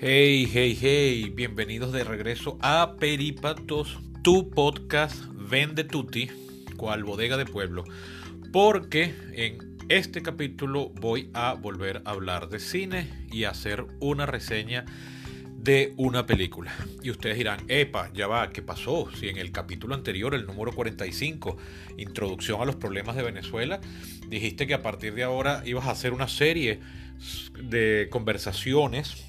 Hey, hey, hey, bienvenidos de regreso a Peripatos, tu podcast Vende Tutti, cual bodega de pueblo, porque en este capítulo voy a volver a hablar de cine y hacer una reseña de una película. Y ustedes dirán, epa, ya va, ¿qué pasó? Si en el capítulo anterior, el número 45, Introducción a los problemas de Venezuela, dijiste que a partir de ahora ibas a hacer una serie de conversaciones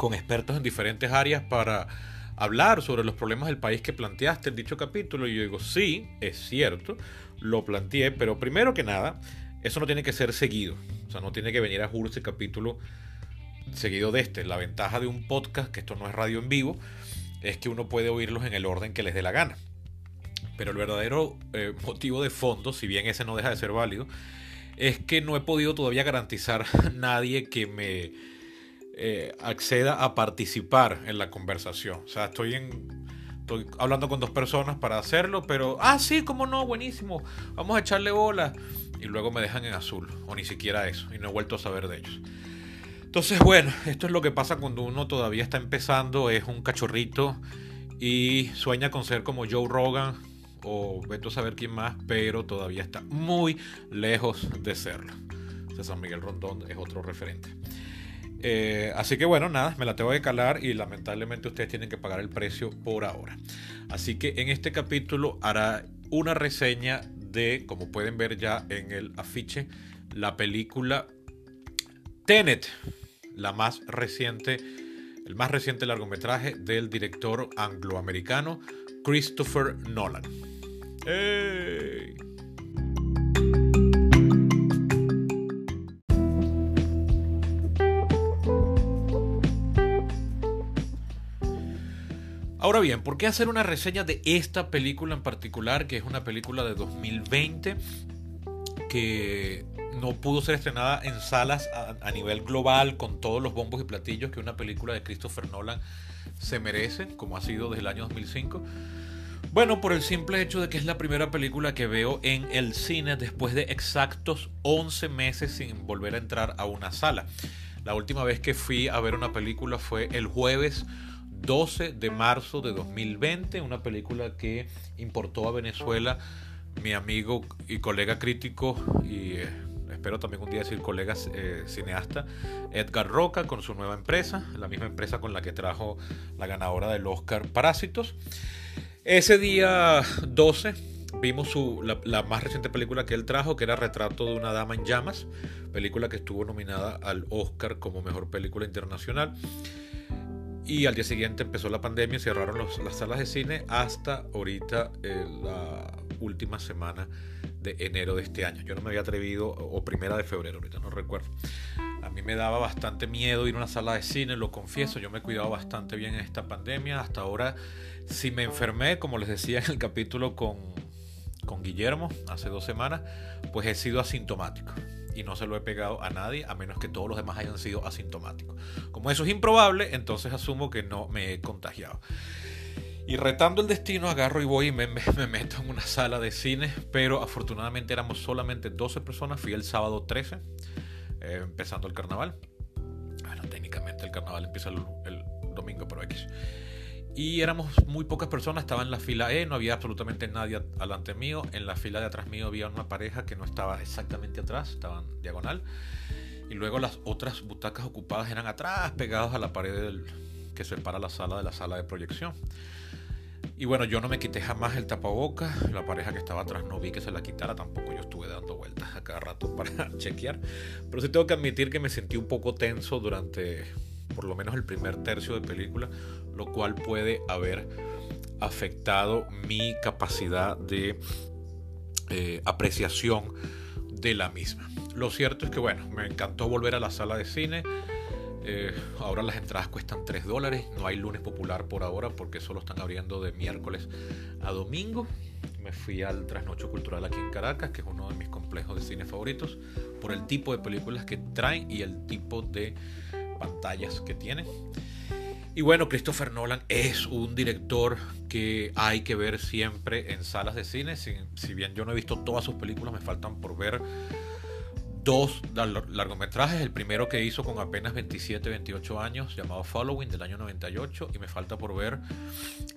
con expertos en diferentes áreas para hablar sobre los problemas del país que planteaste en dicho capítulo. Y yo digo, sí, es cierto, lo planteé, pero primero que nada, eso no tiene que ser seguido. O sea, no tiene que venir a juro ese capítulo seguido de este. La ventaja de un podcast, que esto no es radio en vivo, es que uno puede oírlos en el orden que les dé la gana. Pero el verdadero eh, motivo de fondo, si bien ese no deja de ser válido, es que no he podido todavía garantizar a nadie que me eh, acceda a participar en la conversación. O sea, estoy hablando con dos personas para hacerlo, pero, ah, sí, cómo no, buenísimo, vamos a echarle bola. Y luego me dejan en azul, o ni siquiera eso, y no he vuelto a saber de ellos. Entonces, bueno, esto es lo que pasa cuando uno todavía está empezando, es un cachorrito y sueña con ser como Joe Rogan o vete a saber quién más, pero todavía está muy lejos de serlo. César Miguel Rondón es otro referente. Eh, así que bueno, nada, me la tengo que calar y lamentablemente ustedes tienen que pagar el precio por ahora. Así que en este capítulo hará una reseña de, como pueden ver ya en el afiche, la película Tenet, la más reciente, el más reciente largometraje del director angloamericano Christopher Nolan. Ahora bien, ¿por qué hacer una reseña de esta película en particular, que es una película de 2020 que no pudo ser estrenada en salas a, nivel global con todos los bombos y platillos que una película de Christopher Nolan se merece, como ha sido desde el año 2005? Bueno, por el simple hecho de que es la primera película que veo en el cine después de exactos 11 meses sin volver a entrar a una sala. La última vez que fui a ver una película fue el jueves 12 de marzo de 2020, una película que importó a Venezuela mi amigo y colega crítico y eh, espero también un día decir colega eh, cineasta Edgar Roca con su nueva empresa, la misma empresa con la que trajo la ganadora del Oscar Parásitos. Ese día 12 vimos su, la, la, más reciente película que él trajo, que era Retrato de una Dama en Llamas, película que estuvo nominada al Oscar como Mejor Película Internacional. Y al día siguiente empezó la pandemia, cerraron las salas de cine hasta ahorita eh, la última semana de enero de este año. Yo no me había atrevido, o primera de febrero, ahorita no recuerdo. A mí me daba bastante miedo ir a una sala de cine, lo confieso, yo me he cuidado bastante bien en esta pandemia. Hasta ahora, si me enfermé, como les decía en el capítulo con, con Guillermo hace dos semanas, pues he sido asintomático y no se lo he pegado a nadie a menos que todos los demás hayan sido asintomáticos. Como eso es improbable, entonces asumo que no me he contagiado. Y retando el destino, agarro y voy y me, meto en una sala de cine, pero afortunadamente éramos solamente 12 personas. Fui el sábado 13, eh, empezando el carnaval. Bueno, técnicamente el carnaval empieza el, el domingo, pero X. Y éramos muy pocas personas, estaba en la fila E, no había absolutamente nadie adelante mío. En la fila de atrás mío había una pareja que no estaba exactamente atrás, estaban diagonal. Y luego las otras butacas ocupadas eran atrás, pegados a la pared que separa la sala de la sala de proyección. Y bueno, yo no me quité jamás el tapaboca. La pareja que estaba atrás no vi que se la quitara. Tampoco yo estuve dando vueltas a cada rato para chequear. Pero sí tengo que admitir que me sentí un poco tenso durante por lo menos el primer tercio de película, lo cual puede haber afectado mi capacidad de eh, apreciación de la misma. Lo cierto es que, bueno, me encantó volver a la sala de cine. Eh, ahora las entradas cuestan 3 dólares. No hay lunes popular por ahora porque solo están abriendo de miércoles a domingo. Me fui al Trasnocho Cultural aquí en Caracas, que es uno de mis complejos de cine favoritos, por el tipo de películas que traen y el tipo de pantallas que tiene. Y bueno, Christopher Nolan es un director que hay que ver siempre en salas de cine. Si, bien yo no he visto todas sus películas, me faltan por ver dos largometrajes. El primero que hizo con apenas 27, 28 años, llamado Following, del año 98. Y me falta por ver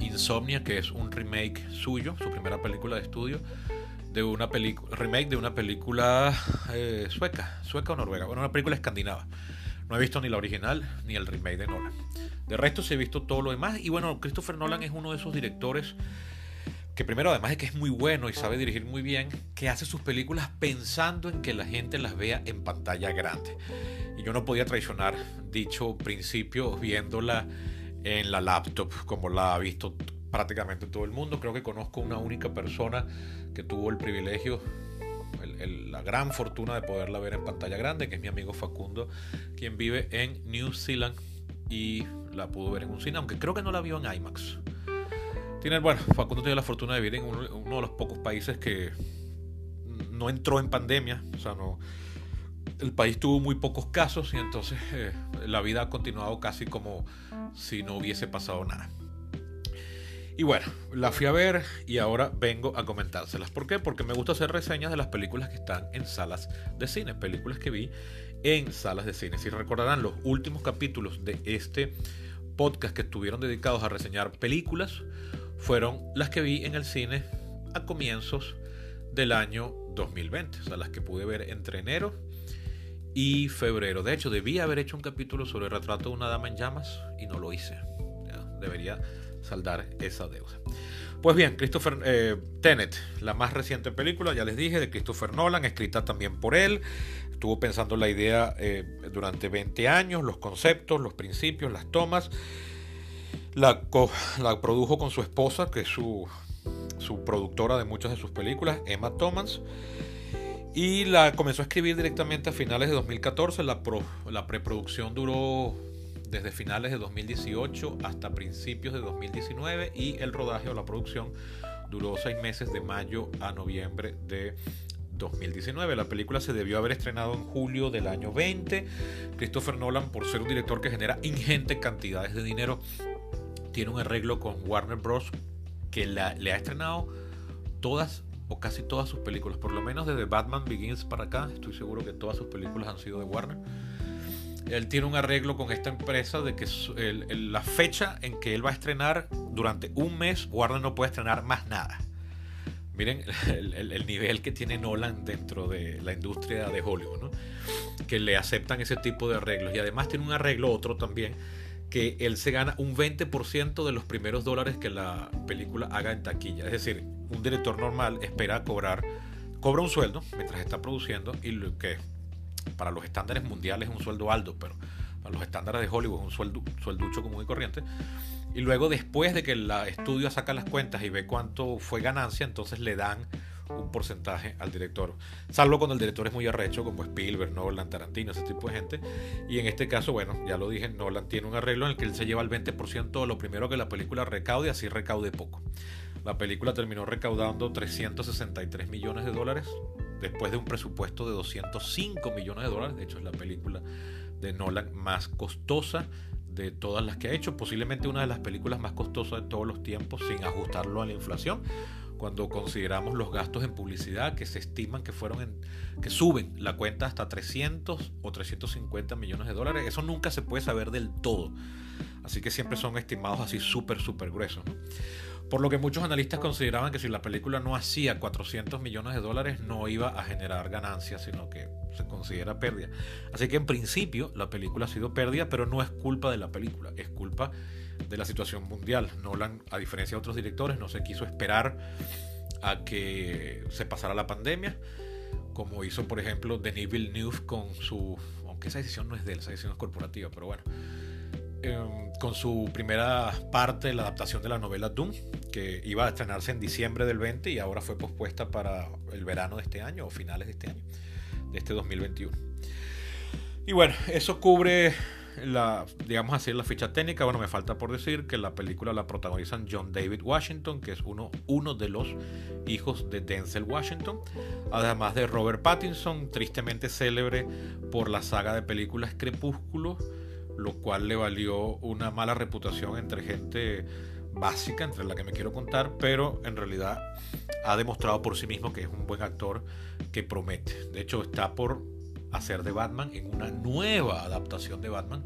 Insomnia, que es un remake suyo, su primera película de estudio, de una película, remake de una película eh, sueca, sueca o noruega, bueno, una película escandinava. No he visto ni la original ni el remake de Nolan. De resto sí he visto todo lo demás. Y bueno, Christopher Nolan es uno de esos directores que primero además de que es muy bueno y sabe dirigir muy bien, que hace sus películas pensando en que la gente las vea en pantalla grande. Y yo no podía traicionar dicho principio viéndola en la laptop como la ha visto prácticamente todo el mundo. Creo que conozco una única persona que tuvo el privilegio, la gran fortuna de poderla ver en pantalla grande, que es mi amigo Facundo, quien vive en New Zealand y la pudo ver en un cine, aunque creo que no la vio en IMAX bueno, Facundo tiene la fortuna de vivir en uno, de los pocos países que no entró en pandemia, o sea, no, el país tuvo muy pocos casos y entonces eh, la vida ha continuado casi como si no hubiese pasado nada. Y bueno, la fui a ver y ahora vengo a comentárselas. ¿Por qué? Porque me gusta hacer reseñas de las películas que están en salas de cine, películas que vi en salas de cine. Si recordarán los últimos capítulos de este podcast que estuvieron dedicados a reseñar películas, fueron las que vi en el cine a comienzos del año 2020, o sea, las que pude ver entre enero y febrero. De hecho, debía haber hecho un capítulo sobre el retrato de una dama en llamas y no lo hice. debería saldar esa deuda. Pues bien, Christopher eh, Tenet, la más reciente película, ya les dije, de Christopher Nolan, escrita también por él. Estuvo pensando la idea eh, durante 20 años, los conceptos, los principios, las tomas. La, produjo con su esposa, que es su, su productora de muchas de sus películas, Emma Thomas. Y la comenzó a escribir directamente a finales de 2014. La, la preproducción duró desde finales de 2018 hasta principios de 2019 y el rodaje o la producción duró seis meses de mayo a noviembre de 2019. La película se debió haber estrenado en julio del año 20. Christopher Nolan, por ser un director que genera ingentes cantidades de dinero, tiene un arreglo con Warner Bros. que le ha estrenado todas o casi todas sus películas, por lo menos desde Batman Begins para acá, estoy seguro que todas sus películas han sido de Warner. Él tiene un arreglo con esta empresa de que la fecha en que él va a estrenar durante un mes, Warner no puede estrenar más nada. Miren el, nivel que tiene Nolan dentro de la industria de Hollywood, que le aceptan ese tipo de arreglos. Y además tiene un arreglo otro también que él se gana un 20% de los primeros dólares que la película haga en taquilla. Es decir, un director normal espera cobrar, cobra un sueldo mientras está produciendo y lo que para los estándares mundiales es un sueldo alto, pero para los estándares de Hollywood es un sueldo, suelducho común y corriente. Y luego después de que el estudio saca las cuentas y ve cuánto fue ganancia, entonces le dan un porcentaje al director. Salvo cuando el director es muy arrecho, como Spielberg, Nolan, Tarantino, ese tipo de gente. Y en este caso, bueno, ya lo dije, Nolan tiene un arreglo en el que él se lleva el 20% de lo primero que la película recaude, así recaude poco. La película terminó recaudando 363 millones de dólares después de un presupuesto de 205 millones de dólares. De hecho, es la película de Nolan más costosa de todas las que ha hecho, posiblemente una de las películas más costosas de todos los tiempos sin ajustarlo a la inflación cuando consideramos los gastos en publicidad que se estiman que fueron que suben la cuenta hasta 300 o 350 millones de dólares. Eso nunca se puede saber del todo. Así que siempre son estimados así súper, súper gruesos. Por lo que muchos analistas consideraban que si la película no hacía 400 millones de dólares no iba a generar ganancias, sino que se considera pérdida. Así que en principio la película ha sido pérdida, pero no es culpa de la película, es culpa de la situación mundial. Nolan, a diferencia de otros directores, no se quiso esperar a que se pasara la pandemia, como hizo, por ejemplo, Denis Villeneuve con su, aunque esa decisión no es de él, esa decisión es corporativa, pero bueno, em, con su primera parte la adaptación de la novela Doom, que iba a estrenarse en diciembre del 20 y ahora fue pospuesta para el verano de este año o finales de este año, de este 2021. Y bueno, eso cubre la, digamos así, la ficha técnica, bueno, me falta por decir que la película la protagonizan John David Washington, que es uno, uno de los hijos de Denzel Washington, además de Robert Pattinson, tristemente célebre por la saga de películas Crepúsculo, lo cual le valió una mala reputación entre gente básica, entre la que me quiero contar, pero en realidad ha demostrado por sí mismo que es un buen actor que promete. De hecho, está por hacer de Batman en una nueva adaptación de Batman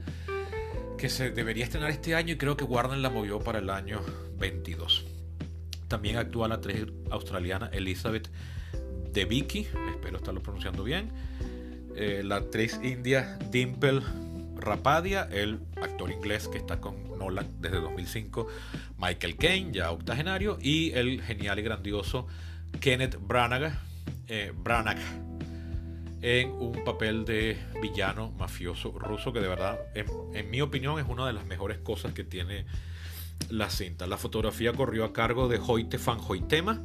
que se debería estrenar este año y creo que Warner la movió para el año 22. También actúa la actriz australiana Elizabeth De Vicky, espero estarlo pronunciando bien. Eh, la actriz india Dimple Rapadia, el actor inglés que está con Nolan desde 2005, Michael Caine, ya octogenario, y el genial y grandioso Kenneth Branagh, eh, Branagh en un papel de villano mafioso ruso que de verdad, en, mi opinión, es una de las mejores cosas que tiene la cinta. La fotografía corrió a cargo de Hoyte van Hoytema,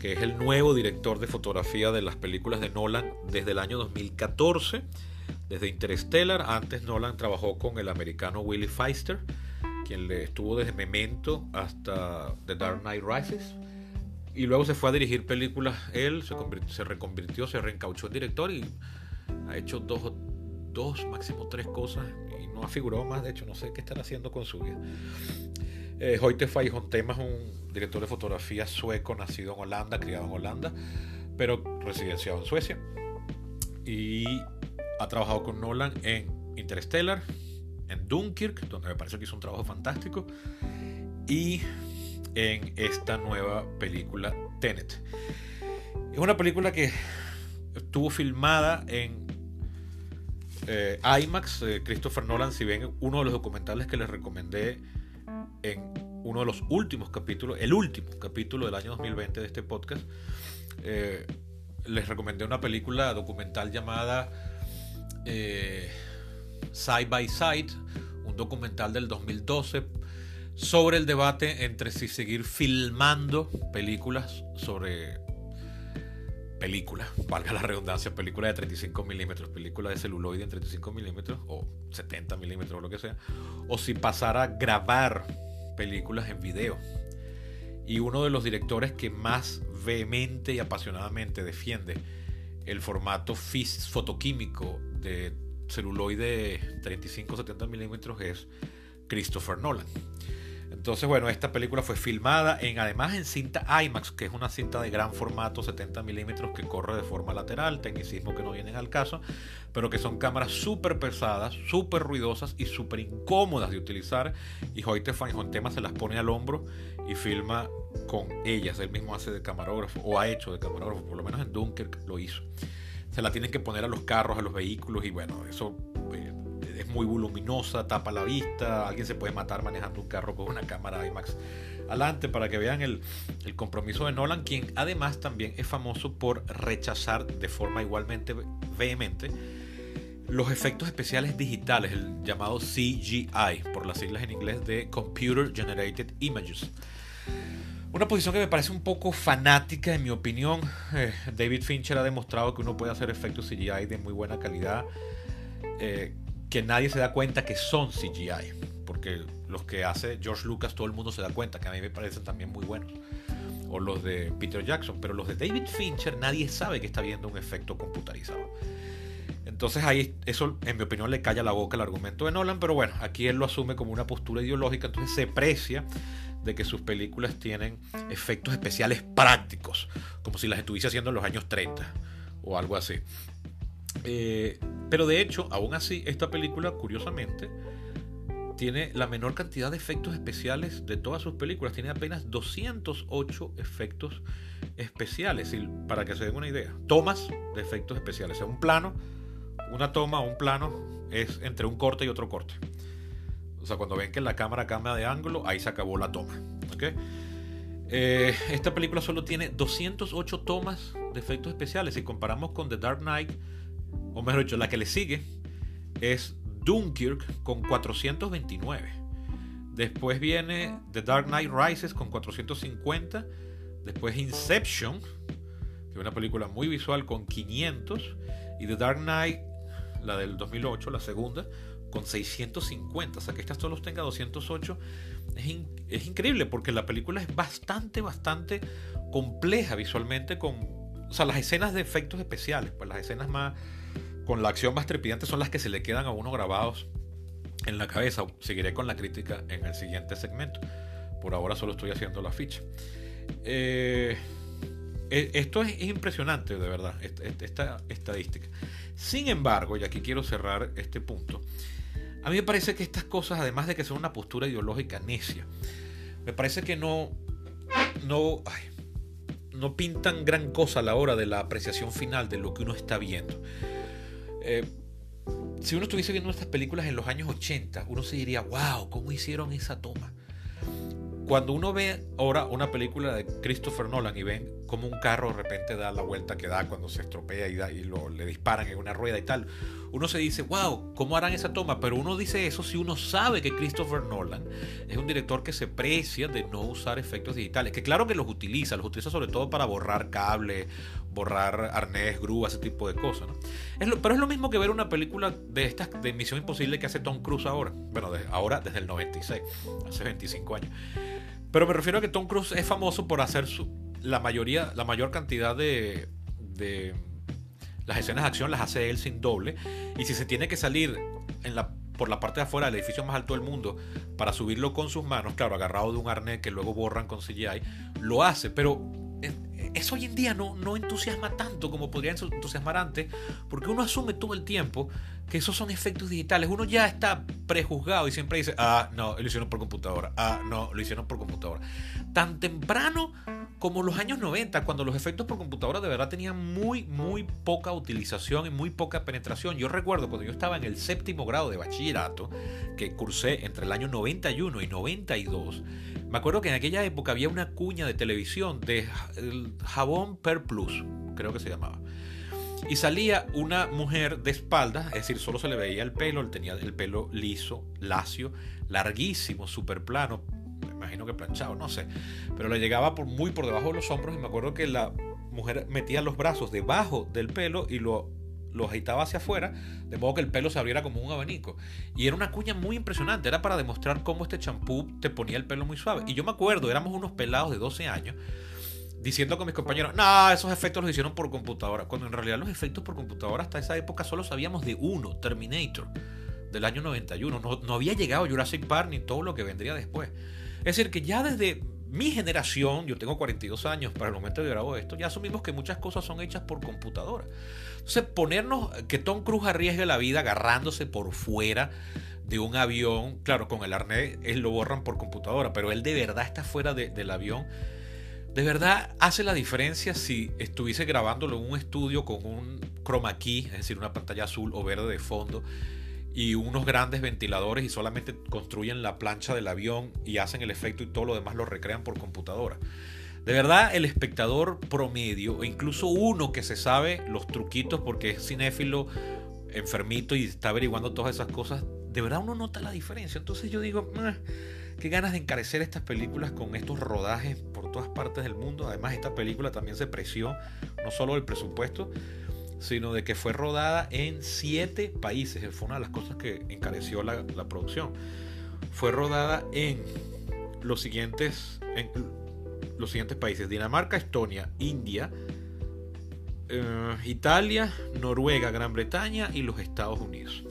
que es el nuevo director de fotografía de las películas de Nolan desde el año 2014, desde Interstellar. Antes Nolan trabajó con el americano Willie Feister, quien le estuvo desde Memento hasta The Dark Knight Rises y luego se fue a dirigir películas. Él se, se reconvirtió, se reencauchó en director y ha hecho dos, dos, máximo tres cosas y no ha figurado más. De hecho, no sé qué estará haciendo con su vida. Eh, Hoyte Tema es un director de fotografía sueco, nacido en Holanda, criado en Holanda, pero residenciado en Suecia. Y ha trabajado con Nolan en Interstellar, en Dunkirk, donde me parece que hizo un trabajo fantástico. Y en esta nueva película Tenet. Es una película que estuvo filmada en eh, IMAX. Eh, Christopher Nolan, si ven uno de los documentales que les recomendé en uno de los últimos capítulos, el último capítulo del año 2020 de este podcast, eh, les recomendé una película documental llamada Side by Side, un documental del 2012 sobre el debate entre si seguir filmando películas sobre películas, valga la redundancia, películas de 35 milímetros, películas de celuloide en 35 milímetros o 70 milímetros o lo que sea, o si pasar a grabar películas en video. Y uno de los directores que más vehemente y apasionadamente defiende el formato fotoquímico de celuloide 35-70 milímetros es Christopher Nolan. Entonces, bueno, esta película fue filmada en, además en cinta IMAX, que es una cinta de gran formato, 70 milímetros, que corre de forma lateral, tecnicismo que no vienen al caso, pero que son cámaras súper pesadas, súper ruidosas y súper incómodas de utilizar. Y Hoyte tema se las pone al hombro y filma con ellas. Él mismo hace de camarógrafo, o ha hecho de camarógrafo, por lo menos en Dunkirk lo hizo. Se la tienen que poner a los carros, a los vehículos, y bueno, eso eh, es muy voluminosa, tapa la vista, alguien se puede matar manejando un carro con una cámara IMAX adelante para que vean el, el, compromiso de Nolan, quien además también es famoso por rechazar de forma igualmente vehemente los efectos especiales digitales, el llamado CGI, por las siglas en inglés de Computer Generated Images. Una posición que me parece un poco fanática, en mi opinión. Eh, David Fincher ha demostrado que uno puede hacer efectos CGI de muy buena calidad. Eh, que nadie se da cuenta que son CGI. Porque los que hace George Lucas, todo el mundo se da cuenta, que a mí me parecen también muy buenos. O los de Peter Jackson. Pero los de David Fincher, nadie sabe que está viendo un efecto computarizado. Entonces ahí eso, en mi opinión, le calla la boca el argumento de Nolan. Pero bueno, aquí él lo asume como una postura ideológica. Entonces se precia de que sus películas tienen efectos especiales prácticos. Como si las estuviese haciendo en los años 30 o algo así. Eh, pero de hecho, aún así, esta película, curiosamente, tiene la menor cantidad de efectos especiales de todas sus películas. Tiene apenas 208 efectos especiales. Y para que se den una idea, tomas de efectos especiales. O sea, un plano, una toma o un plano es entre un corte y otro corte. O sea, cuando ven que la cámara cambia de ángulo, ahí se acabó la toma. Eh, esta película solo tiene 208 tomas de efectos especiales. Si comparamos con The Dark Knight, o mejor dicho, la que le sigue es Dunkirk con 429. Después viene The Dark Knight Rises con 450. Después Inception, que es una película muy visual con 500. Y The Dark Knight, la del 2008, la segunda, con 650. O sea, que esta solo tenga 208. Es, es increíble porque la película es bastante, bastante compleja visualmente con... O sea, las escenas de efectos especiales, pues las escenas más con la acción más trepidante son las que se le quedan a uno grabados en la cabeza. Seguiré con la crítica en el siguiente segmento. Por ahora solo estoy haciendo la ficha. Eh, e, esto es, impresionante, de verdad, esta, estadística. Sin embargo, y aquí quiero cerrar este punto, a mí me parece que estas cosas, además de que son una postura ideológica necia, me parece que no, no, no pintan gran cosa a la hora de la apreciación final de lo que uno está viendo. Eh, si uno estuviese viendo estas películas en los años 80, uno se diría, wow, ¿cómo hicieron esa toma? Cuando uno ve ahora una película de Christopher Nolan y ven cómo un carro de repente da la vuelta que da cuando se estropea y, da, y lo, le disparan en una rueda y tal, uno se dice, wow, ¿cómo harán esa toma? Pero uno dice eso si uno sabe que Christopher Nolan es un director que se precia de no usar efectos digitales, que claro que los utiliza, los utiliza sobre todo para borrar cable, borrar arnés, grúa, ese tipo de cosas. ¿no? pero es lo mismo que ver una película de estas de Misión Imposible que hace Tom Cruise ahora, bueno, ahora desde el 96, hace 25 años. Pero me refiero a que Tom Cruise es famoso por hacer su, la mayoría, la mayor cantidad de, de las escenas de acción las hace él sin doble. Y si se tiene que salir en la, por la parte de afuera del edificio más alto del mundo para subirlo con sus manos, claro, agarrado de un arnés que luego borran con CGI, lo hace. Pero eso hoy en día no, no entusiasma tanto como podría entusiasmar antes, porque uno asume todo el tiempo que esos son efectos digitales. Uno ya está prejuzgado y siempre dice, ah, no, lo hicieron por computadora, ah, no, lo hicieron por computadora. Tan temprano como los años 90, cuando los efectos por computadora de verdad tenían muy, muy poca utilización y muy poca penetración. Yo recuerdo cuando yo estaba en el séptimo grado de bachillerato, que cursé entre el año 91 y 92, me acuerdo que en aquella época había una cuña de televisión de jabón Per Plus, creo que se llamaba. Y salía una mujer de espaldas, es decir, solo se le veía el pelo, él tenía el pelo liso, lacio, larguísimo, súper plano, imagino que planchado, no sé, pero le llegaba por, muy por debajo de los hombros y me acuerdo que la mujer metía los brazos debajo del pelo y lo lo agitaba hacia afuera, de modo que el pelo se abriera como un abanico. Y era una cuña muy impresionante, era para demostrar cómo este champú te ponía el pelo muy suave. Y yo me acuerdo, éramos unos pelados de 12 años, diciendo con mis compañeros, no, esos efectos los hicieron por computadora, cuando en realidad los efectos por computadora hasta esa época solo sabíamos de uno, Terminator, del año 91. No, no había llegado Jurassic Park ni todo lo que vendría después. Es decir, que ya desde mi generación, yo tengo 42 años para el momento de grabo esto, ya asumimos que muchas cosas son hechas por computadora. Entonces, ponernos que Tom Cruise arriesgue la vida agarrándose por fuera de un avión, claro, con el arnés, él lo borran por computadora, pero él de verdad está fuera del avión. De verdad hace la diferencia si estuviese grabándolo en un estudio con un chroma key, es decir, una pantalla azul o verde de fondo y unos grandes ventiladores y solamente construyen la plancha del avión y hacen el efecto y todo lo demás lo recrean por computadora. De verdad, el espectador promedio, o incluso uno que se sabe los truquitos porque es cinéfilo, enfermito y está averiguando todas esas cosas, de verdad uno nota la diferencia. Entonces yo digo, ah, qué ganas de encarecer estas películas con estos rodajes por todas partes del mundo. Además, esta película también se preció no solo el presupuesto, sino de que fue rodada en siete países. Fue una de las cosas que encareció la, producción. Fue rodada en los siguientes, en los siguientes países: Dinamarca, Estonia, India, eh, Italia, Noruega, Gran Bretaña y los Estados Unidos.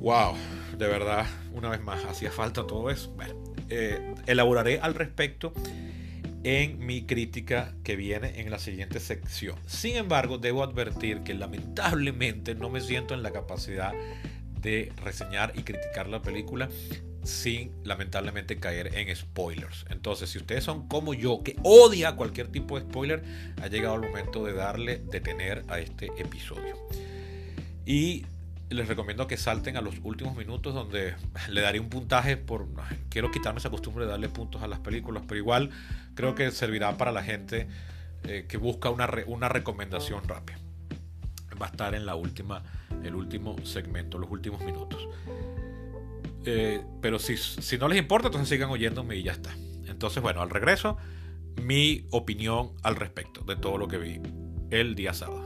Wow, de verdad, una vez más, hacía falta todo eso. Bueno, eh, elaboraré al respecto en mi crítica que viene en la siguiente sección. Sin embargo, debo advertir que lamentablemente no me siento en la capacidad de reseñar y criticar la película sin lamentablemente caer en spoilers. Entonces, si ustedes son como yo, que odia cualquier tipo de spoiler, ha llegado el momento de darle detener a este episodio. Y les recomiendo que salten a los últimos minutos donde le daré un puntaje por... Quiero quitarme esa costumbre de darle puntos a las películas, pero igual creo que servirá para la gente eh, que busca una, una recomendación rápida. Va a estar en la última, el último segmento, los últimos minutos. Eh, pero si, si no les importa, entonces sigan oyéndome y ya está. Entonces, bueno, al regreso, mi opinión al respecto de todo lo que vi el día sábado.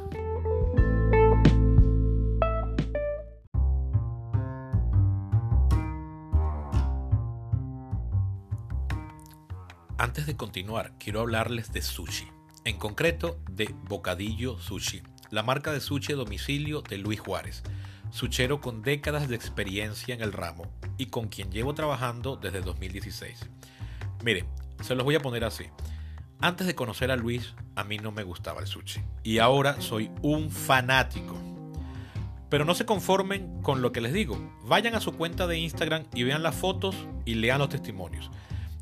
Antes de continuar, quiero hablarles de sushi, en concreto de Bocadillo Sushi, la marca de sushi a domicilio de Luis Juárez, suchero con décadas de experiencia en el ramo y con quien llevo trabajando desde 2016. Mire, se los voy a poner así. Antes de conocer a Luis, a mí no me gustaba el sushi. Y ahora soy un fanático. Pero no se conformen con lo que les digo. Vayan a su cuenta de Instagram y vean las fotos y lean los testimonios.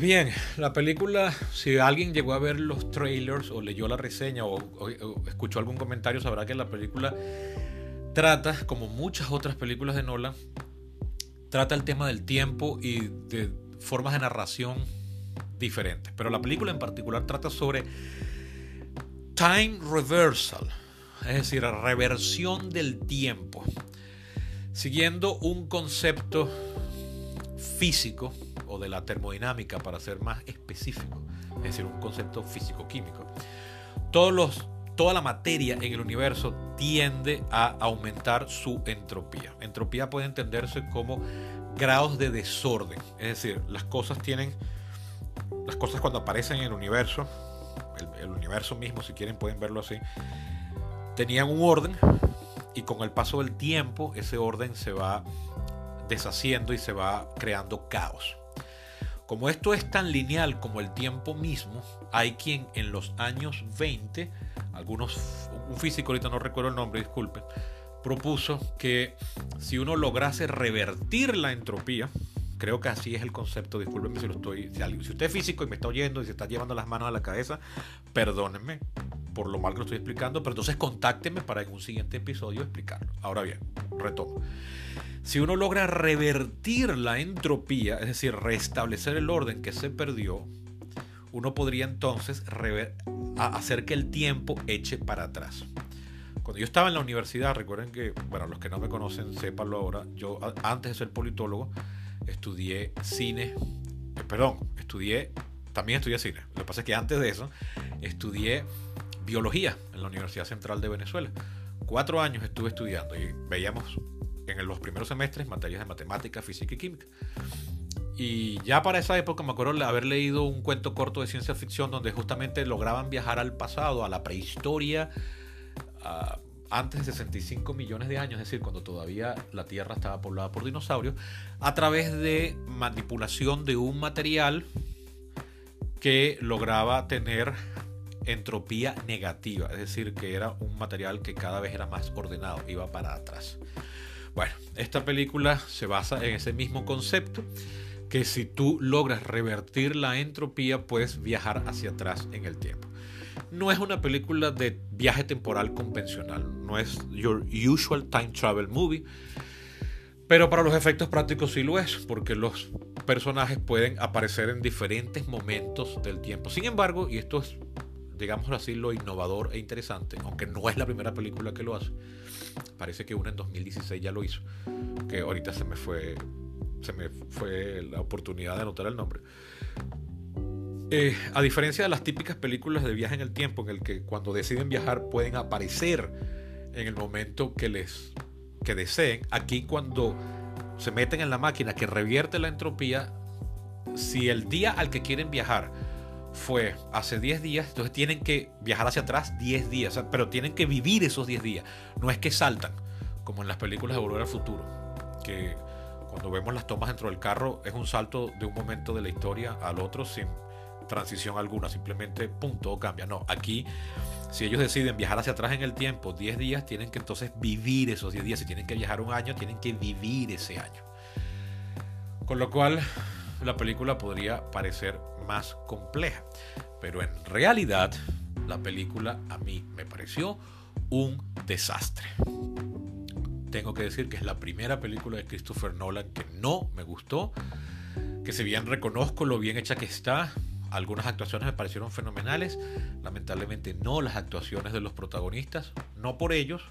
Pues bien, la película, si alguien llegó a ver los trailers o leyó la reseña o, escuchó algún comentario, sabrá que la película trata, como muchas otras películas de Nolan, trata el tema del tiempo y de formas de narración diferentes. Pero la película en particular trata sobre time reversal, es decir, reversión del tiempo, siguiendo un concepto físico o de la termodinámica para ser más específico, es decir, un concepto físico-químico. Toda la materia en el universo tiende a aumentar su entropía. Entropía puede entenderse como grados de desorden, es decir, las cosas tienen, las cosas cuando aparecen en el universo, el, el universo mismo, si quieren pueden verlo así, tenían un orden y con el paso del tiempo ese orden se va deshaciendo y se va creando caos. Como esto es tan lineal como el tiempo mismo, hay quien en los años 20, algunos, un físico ahorita no recuerdo el nombre, disculpen, propuso que si uno lograse revertir la entropía, creo que así es el concepto, discúlpenme si lo estoy, si, usted es físico y me está oyendo y se está llevando las manos a la cabeza, perdónenme por lo mal que lo estoy explicando, pero entonces contáctenme para en un siguiente episodio explicarlo. Ahora bien, retomo. Si uno logra revertir la entropía, es decir, restablecer el orden que se perdió, uno podría entonces hacer que el tiempo eche para atrás. Cuando yo estaba en la universidad, recuerden que, bueno, los que no me conocen, sépanlo ahora, yo antes de ser politólogo estudié cine, eh, perdón, estudié, también estudié cine. Lo que pasa es que antes de eso estudié biología en la Universidad Central de Venezuela. Cuatro años estuve estudiando y veíamos en los primeros semestres materias de matemática, física y química. Y ya para esa época me acuerdo haber leído un cuento corto de ciencia ficción donde justamente lograban viajar al pasado, a la prehistoria, antes de 65 millones de años, es decir, cuando todavía la Tierra estaba poblada por dinosaurios, a través de manipulación de un material que lograba tener entropía negativa, es decir, que era un material que cada vez era más ordenado, iba para atrás. Bueno, esta película se basa en ese mismo concepto, que si tú logras revertir la entropía, puedes viajar hacia atrás en el tiempo. No es una película de viaje temporal convencional, no es your usual time travel movie, pero para los efectos prácticos sí lo es, porque los personajes pueden aparecer en diferentes momentos del tiempo. Sin embargo, y esto es, digámoslo así, lo innovador e interesante, aunque no es la primera película que lo hace, Parece que una en 2016 ya lo hizo. Que ahorita se me fue. Se me fue la oportunidad de anotar el nombre. Eh, a diferencia de las típicas películas de viaje en el tiempo, en el que cuando deciden viajar pueden aparecer en el momento que les que deseen, aquí cuando se meten en la máquina que revierte la entropía, si el día al que quieren viajar fue hace 10 días, entonces tienen que viajar hacia atrás 10 días, pero tienen que vivir esos 10 días. No es que saltan, como en las películas de Volver al Futuro, que cuando vemos las tomas dentro del carro es un salto de un momento de la historia al otro sin transición alguna, simplemente punto cambia. No, aquí si ellos deciden viajar hacia atrás en el tiempo 10 días, tienen que entonces vivir esos 10 días. Si tienen que viajar un año, tienen que vivir ese año. Con lo cual, la película podría parecer más compleja. Pero en realidad, la película a mí me pareció un desastre. Tengo que decir que es la primera película de Christopher Nolan que no me gustó. Que si bien reconozco lo bien hecha que está, algunas actuaciones me parecieron fenomenales, lamentablemente no las actuaciones de los protagonistas, no por ellos.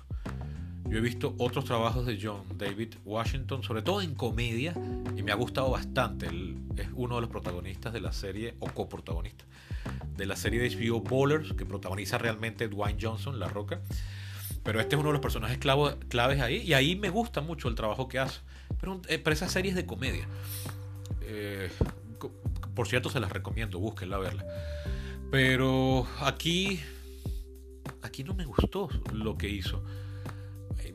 Yo he visto otros trabajos de John David Washington, sobre todo en comedia, y me ha gustado bastante. Él es uno de los protagonistas de la serie, o coprotagonista, de la serie de HBO Bowlers, que protagoniza realmente Dwayne Johnson, La Roca. Pero este es uno de los personajes claves ahí, y ahí me gusta mucho el trabajo que hace. Pero, eh, pero esas series de comedia. Eh, por cierto, se las recomiendo, búsquenla, verla. Pero aquí, aquí no me gustó lo que hizo.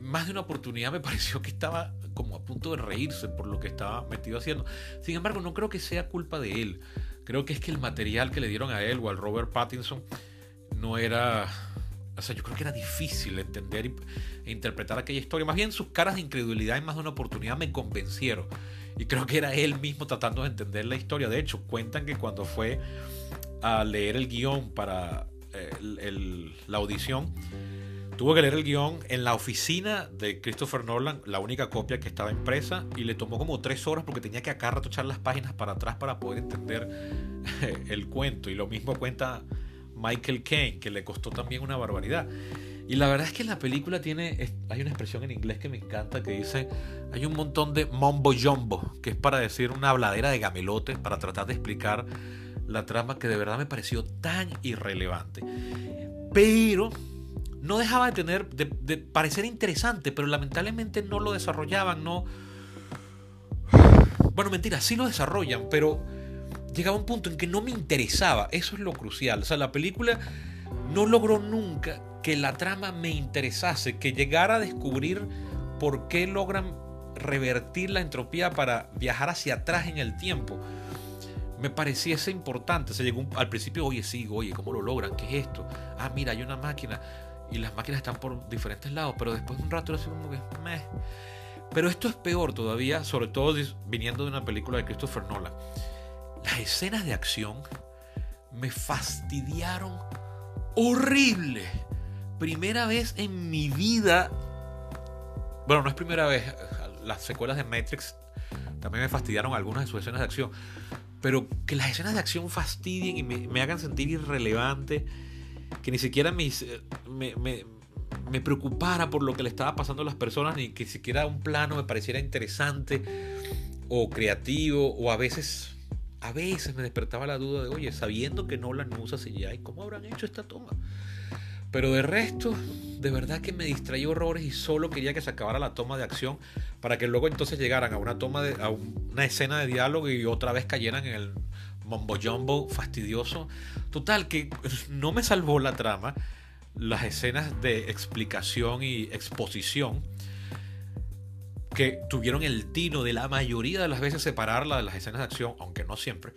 Más de una oportunidad me pareció que estaba como a punto de reírse por lo que estaba metido haciendo. Sin embargo, no creo que sea culpa de él. Creo que es que el material que le dieron a él o al Robert Pattinson no era... O sea, yo creo que era difícil entender e interpretar aquella historia. Más bien sus caras de incredulidad en más de una oportunidad me convencieron. Y creo que era él mismo tratando de entender la historia. De hecho, cuentan que cuando fue a leer el guion para eh, la audición, tuvo que leer el guion en la oficina de Christopher Nolan, la única copia que estaba impresa, y le tomó como tres horas porque tenía que acá rato echar las páginas para atrás para poder entender el cuento. Y lo mismo cuenta Michael Caine, que le costó también una barbaridad. Y la verdad es que la película tiene, hay una expresión en inglés que me encanta que dice, hay un montón de mombo jumbo, que es para decir una habladera de gamelote, para tratar de explicar la trama que de verdad me pareció tan irrelevante. Pero no dejaba de tener, de, parecer interesante, pero lamentablemente no lo desarrollaban, no... Bueno, mentira, sí lo desarrollan, pero llegaba un punto en que no me interesaba, eso es lo crucial. O sea, la película no logró nunca que la trama me interesase, que llegara a descubrir por qué logran revertir la entropía para viajar hacia atrás en el tiempo. Me pareciese importante. Se llegó al principio, oye, sí, oye, ¿cómo lo logran? ¿Qué es esto? Ah, mira, hay una máquina y las máquinas están por diferentes lados, pero después de un rato era así como que, meh. Pero esto es peor todavía, sobre todo viniendo de una película de Christopher Nolan. Las escenas de acción me fastidiaron horrible primera vez en mi vida. Bueno, no es primera vez. Las secuelas de Matrix también me fastidiaron algunas de sus escenas de acción. Pero que las escenas de acción fastidien y me, hagan sentir irrelevante. Que ni siquiera me, me, preocupara por lo que le estaba pasando a las personas. Ni que siquiera un plano me pareciera interesante o creativo. O a veces. A veces me despertaba la duda de, oye, sabiendo que no la usa CGI, ¿cómo habrán hecho esta toma? Pero de resto, de verdad que me distraí horrores y solo quería que se acabara la toma de acción para que luego entonces llegaran a una toma de, a una escena de diálogo y otra vez cayeran en el mombo jumbo fastidioso. Total, que no me salvó la trama. Las escenas de explicación y exposición que tuvieron el tino de la mayoría de las veces separarla de las escenas de acción, aunque no siempre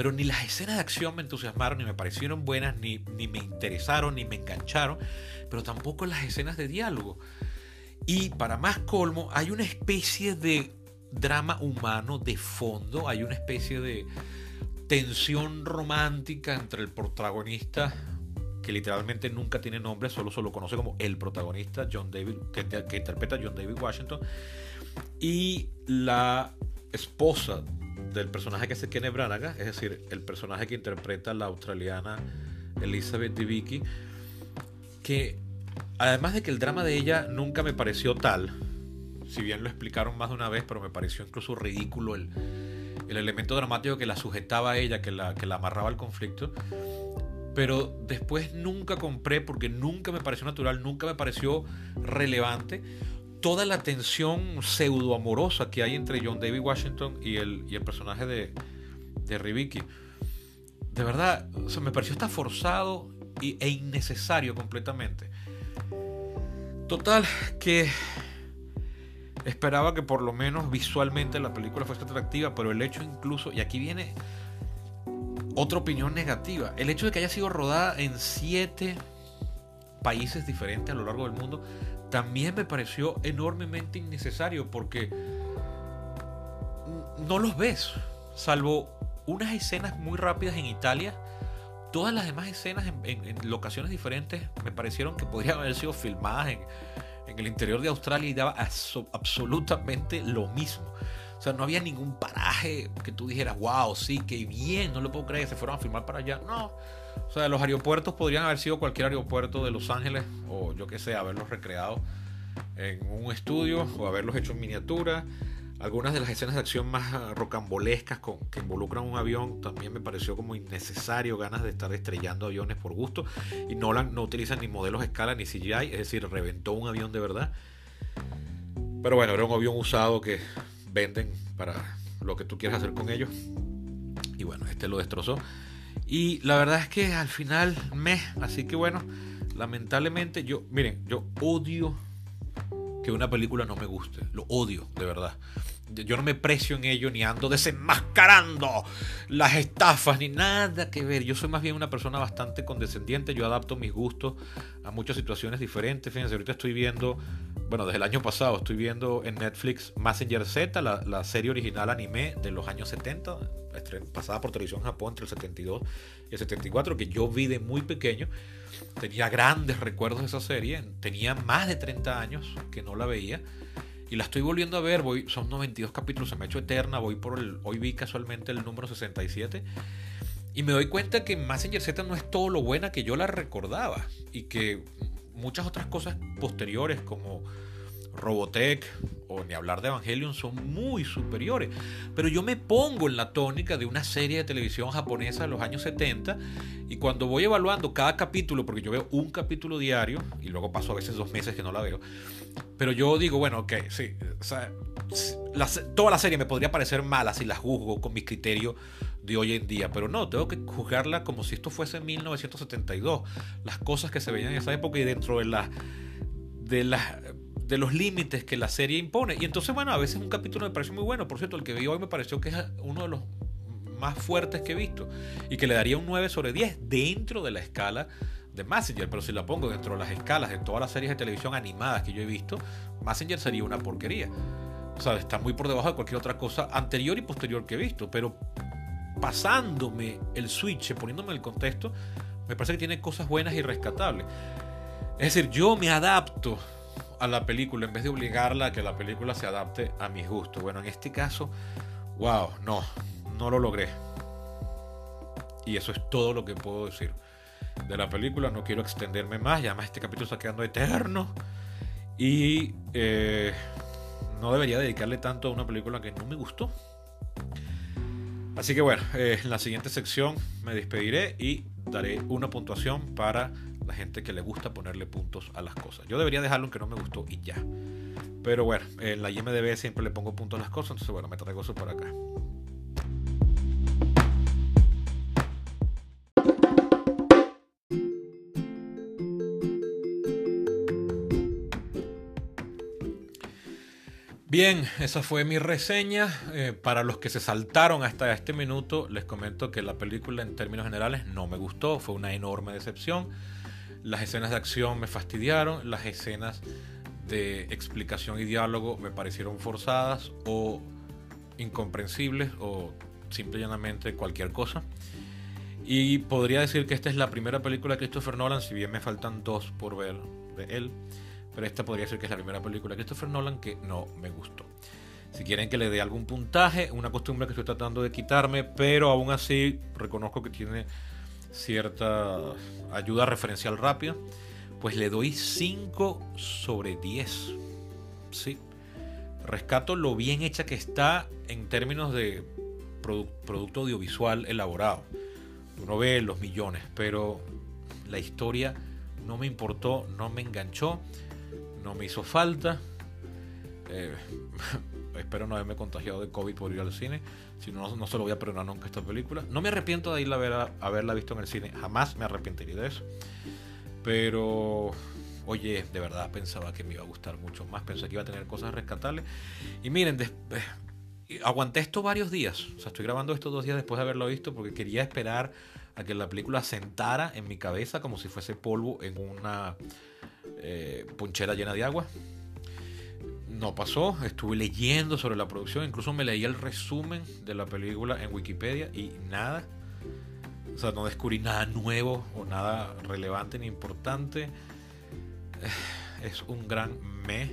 pero ni las escenas de acción me entusiasmaron, ni me parecieron buenas, ni, ni me interesaron, ni me engancharon, pero tampoco las escenas de diálogo. Y para más colmo, hay una especie de drama humano de fondo, hay una especie de tensión romántica entre el protagonista, que literalmente nunca tiene nombre, solo se lo conoce como el protagonista, John David, que, que interpreta John David Washington, y la esposa del personaje que hace Kenneth Branagh, es decir, el personaje que interpreta la australiana Elizabeth Debicki, que además de que el drama de ella nunca me pareció tal, si bien lo explicaron más de una vez, pero me pareció incluso ridículo el, el elemento dramático que la sujetaba a ella, que la, que la amarraba al conflicto. Pero después nunca compré porque nunca me pareció natural, nunca me pareció relevante toda la tensión pseudo amorosa que hay entre John David Washington y el, y el personaje de, de Ribiki. De verdad, o me pareció hasta forzado e innecesario completamente. Total, que esperaba que por lo menos visualmente la película fuese atractiva, pero el hecho incluso, y aquí viene otra opinión negativa, el hecho de que haya sido rodada en siete países diferentes a lo largo del mundo también me pareció enormemente innecesario porque no los ves, salvo unas escenas muy rápidas en Italia. Todas las demás escenas en, locaciones diferentes me parecieron que podrían haber sido filmadas en, el interior de Australia y daba absolutamente lo mismo. O sea, no había ningún paraje que tú dijeras, wow, sí, qué bien, no lo puedo creer, se fueron a filmar para allá. No. O sea, los aeropuertos podrían haber sido cualquier aeropuerto de Los Ángeles o yo qué sé, haberlos recreado en un estudio o haberlos hecho en miniatura. Algunas de las escenas de acción más ah, rocambolescas con, que involucran un avión también me pareció como innecesario, ganas de estar estrellando aviones por gusto. Y Nolan no utiliza ni modelos de escala ni CGI, es decir, reventó un avión de verdad. Pero bueno, era un avión usado que venden para lo que tú quieras hacer con ellos. Y bueno, este lo destrozó. Y la verdad es que al final me, así que bueno, lamentablemente yo, miren, yo odio que una película no me guste. Lo odio, de verdad. Yo no me precio en ello ni ando desenmascarando las estafas ni nada que ver. Yo soy más bien una persona bastante condescendiente. Yo adapto mis gustos a muchas situaciones diferentes. Fíjense, ahorita estoy viendo, bueno, desde el año pasado estoy viendo en Netflix Messenger Z, la, serie original anime de los años 70, pasada por televisión en Japón entre el 72 y el 74, que yo vi de muy pequeño. Tenía grandes recuerdos de esa serie. Tenía más de 30 años que no la veía. Y la estoy volviendo a ver. Voy, son 92 capítulos, se me ha hecho eterna. Voy por el, hoy vi casualmente el número 67. Y me doy cuenta que Messenger Z no es todo lo buena que yo la recordaba. Y que muchas otras cosas posteriores como Robotech o ni hablar de Evangelion son muy superiores. Pero yo me pongo en la tónica de una serie de televisión japonesa de los años 70 y cuando voy evaluando cada capítulo, porque yo veo un capítulo diario y luego paso a veces dos meses que no la veo, pero yo digo, bueno, ok, sí, toda la serie me podría parecer mala si la juzgo con mis criterios de hoy en día, pero no, tengo que juzgarla como si esto fuese 1972, las cosas que se veían en esa época y dentro de la de las de los límites que la serie impone. Y entonces, bueno, a veces un capítulo me parece muy bueno. Por cierto, el que vi hoy me pareció que es uno de los más fuertes que he visto. Y que le daría un 9 sobre 10 dentro de la escala de Messenger. Pero si la pongo dentro de las escalas de todas las series de televisión animadas que yo he visto, Messenger sería una porquería. O sea, está muy por debajo de cualquier otra cosa anterior y posterior que he visto. Pero pasándome el switch, poniéndome el contexto, me parece que tiene cosas buenas y rescatables. Es decir, yo me adapto a la película en vez de obligarla a que la película se adapte a mis gustos. Bueno, en este caso, wow, no, no lo logré. Y eso es todo lo que puedo decir de la película. No quiero extenderme más, ya más este capítulo está quedando eterno. Y eh, no debería dedicarle tanto a una película que no me gustó. Así que bueno, eh, en la siguiente sección me despediré y daré una puntuación para la gente que le gusta ponerle puntos a las cosas. Yo debería dejarlo aunque no me gustó y ya. Pero bueno, en la IMDB siempre le pongo puntos a las cosas, entonces bueno, me traigo eso por acá. Bien, esa fue mi reseña. Eh, para los que se saltaron hasta este minuto, les comento que la película en términos generales no me gustó, fue una enorme decepción. Las escenas de acción me fastidiaron, las escenas de explicación y diálogo me parecieron forzadas o incomprensibles o simple y llanamente cualquier cosa. Y podría decir que esta es la primera película de Christopher Nolan, si bien me faltan dos por ver de él pero esta podría ser que es la primera película de Christopher Nolan que no me gustó. Si quieren que le dé algún puntaje, una costumbre que estoy tratando de quitarme, pero aún así reconozco que tiene cierta ayuda referencial rápida, pues le doy 5 sobre 10. Sí. Rescato lo bien hecha que está en términos de producto audiovisual elaborado. Uno ve los millones, pero la historia no me importó, no me enganchó no me hizo falta. Eh, espero no haberme contagiado de COVID por ir al cine. Si no, no se lo voy a perdonar nunca esta película. No me arrepiento de irla a ver haberla visto en el cine. Jamás me arrepentiría de eso. Pero, oye, de verdad pensaba que me iba a gustar mucho más. Pensé que iba a tener cosas rescatables. Y miren, eh, aguanté esto varios días. O sea, estoy grabando estos dos días después de haberlo visto porque quería esperar a que la película sentara en mi cabeza como si fuese polvo en una eh, ponchera llena de agua. No pasó, estuve leyendo sobre la producción, incluso me leí el resumen de la película en Wikipedia y nada. O sea, no descubrí nada nuevo o nada relevante ni importante. Es un gran me.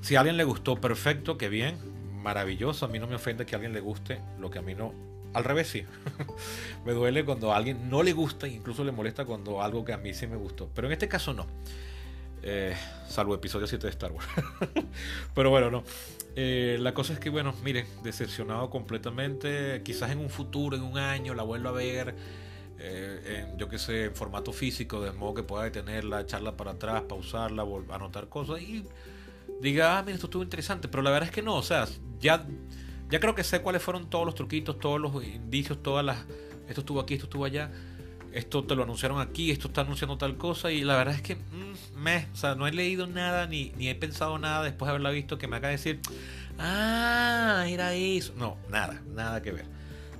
Si a alguien le gustó, perfecto, que bien. maravilloso. A mí no me ofende que a alguien le guste lo que a mí no. Al revés, sí. me duele cuando a alguien no le gusta, incluso le molesta cuando algo que a mí sí me gustó. Pero en este caso no. Eh, salvo episodio 7 de Star Wars. Pero bueno, no. Eh, la cosa es que, bueno, miren, decepcionado completamente. Quizás en un futuro, en un año, la vuelvo a ver. Eh, en, yo que sé, en formato físico, de modo que pueda detenerla, echarla para atrás, pausarla, anotar cosas y diga, ah, mira, esto estuvo interesante. Pero la verdad es que no, o sea, ya, ya creo que sé cuáles fueron todos los truquitos, todos los indicios, todas las. Esto estuvo aquí, esto estuvo allá esto te lo anunciaron aquí, esto está anunciando tal cosa y la verdad es que mm, me, o sea, no he leído nada ni, ni he pensado nada después de haberla visto que me haga decir, ah, era eso. No, nada, nada que ver.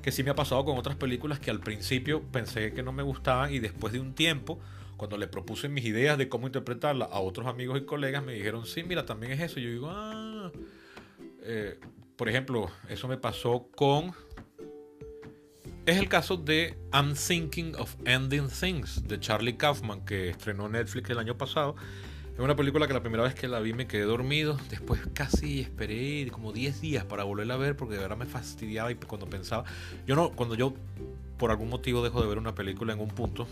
Que sí me ha pasado con otras películas que al principio pensé que no me gustaban y después de un tiempo, cuando le propuse mis ideas de cómo interpretarla a otros amigos y colegas, me dijeron, sí, mira, también es eso. Y yo digo, ah, eh, por ejemplo, eso me pasó con es el caso de I'm Thinking of Ending Things de Charlie Kaufman que estrenó Netflix el año pasado. Es una película que la primera vez que la vi me quedé dormido. Después casi esperé como 10 días para volverla a ver porque de verdad me fastidiaba y cuando pensaba. Yo no, cuando yo por algún motivo dejo de ver una película en un punto,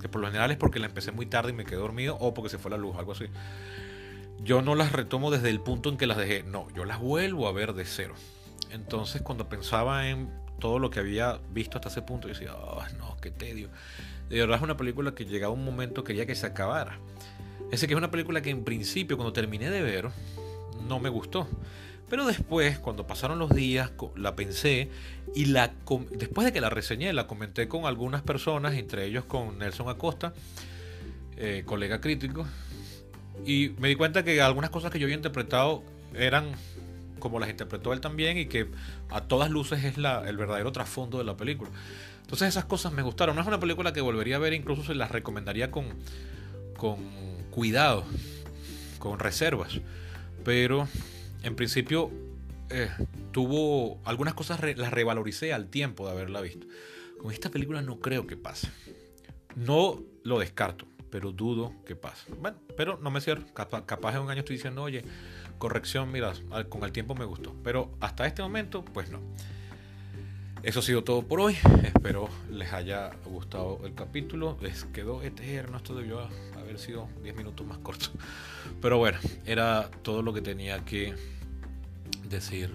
que por lo general es porque la empecé muy tarde y me quedé dormido o porque se fue la luz, algo así. Yo no las retomo desde el punto en que las dejé. No, yo las vuelvo a ver de cero. Entonces cuando pensaba en todo lo que había visto hasta ese punto, decía, oh, no, qué tedio. De verdad es una película que llegaba un momento quería que se acabara. Ese que es una película que en principio cuando terminé de ver no me gustó. Pero después, cuando pasaron los días, la pensé y la después de que la reseñé, la comenté con algunas personas, entre ellos con Nelson Acosta, eh, colega crítico, y me di cuenta que algunas cosas que yo había interpretado eran como las interpretó él también y que a todas luces es la, el verdadero trasfondo de la película. Entonces esas cosas me gustaron. No es una película que volvería a ver, incluso se las recomendaría con, con cuidado, con reservas. Pero en principio eh, tuvo algunas cosas, las revaloricé al tiempo de haberla visto. Con esta película no creo que pase. No lo descarto, pero dudo que pase. Bueno, pero no me cierro. Capaz, capaz en un año estoy diciendo, oye, corrección, mira, con el tiempo me gustó. Pero hasta este momento, pues no. Eso ha sido todo por hoy. Espero les haya gustado el capítulo. Les quedó eterno. Esto debió haber sido 10 minutos más corto. Pero bueno, era todo lo que tenía que decir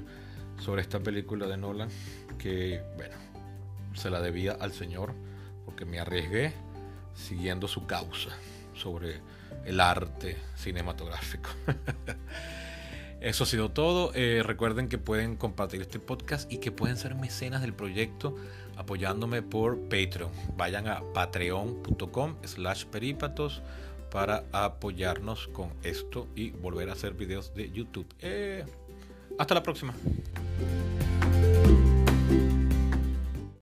sobre esta película de Nolan. Que, bueno, se la debía al Señor porque me arriesgué siguiendo su causa sobre el arte cinematográfico. Eso ha sido todo. Eh, recuerden que pueden compartir este podcast y que pueden ser mecenas del proyecto apoyándome por Patreon. Vayan a patreon.com slash peripatos para apoyarnos con esto y volver a hacer videos de YouTube. Eh, hasta la próxima.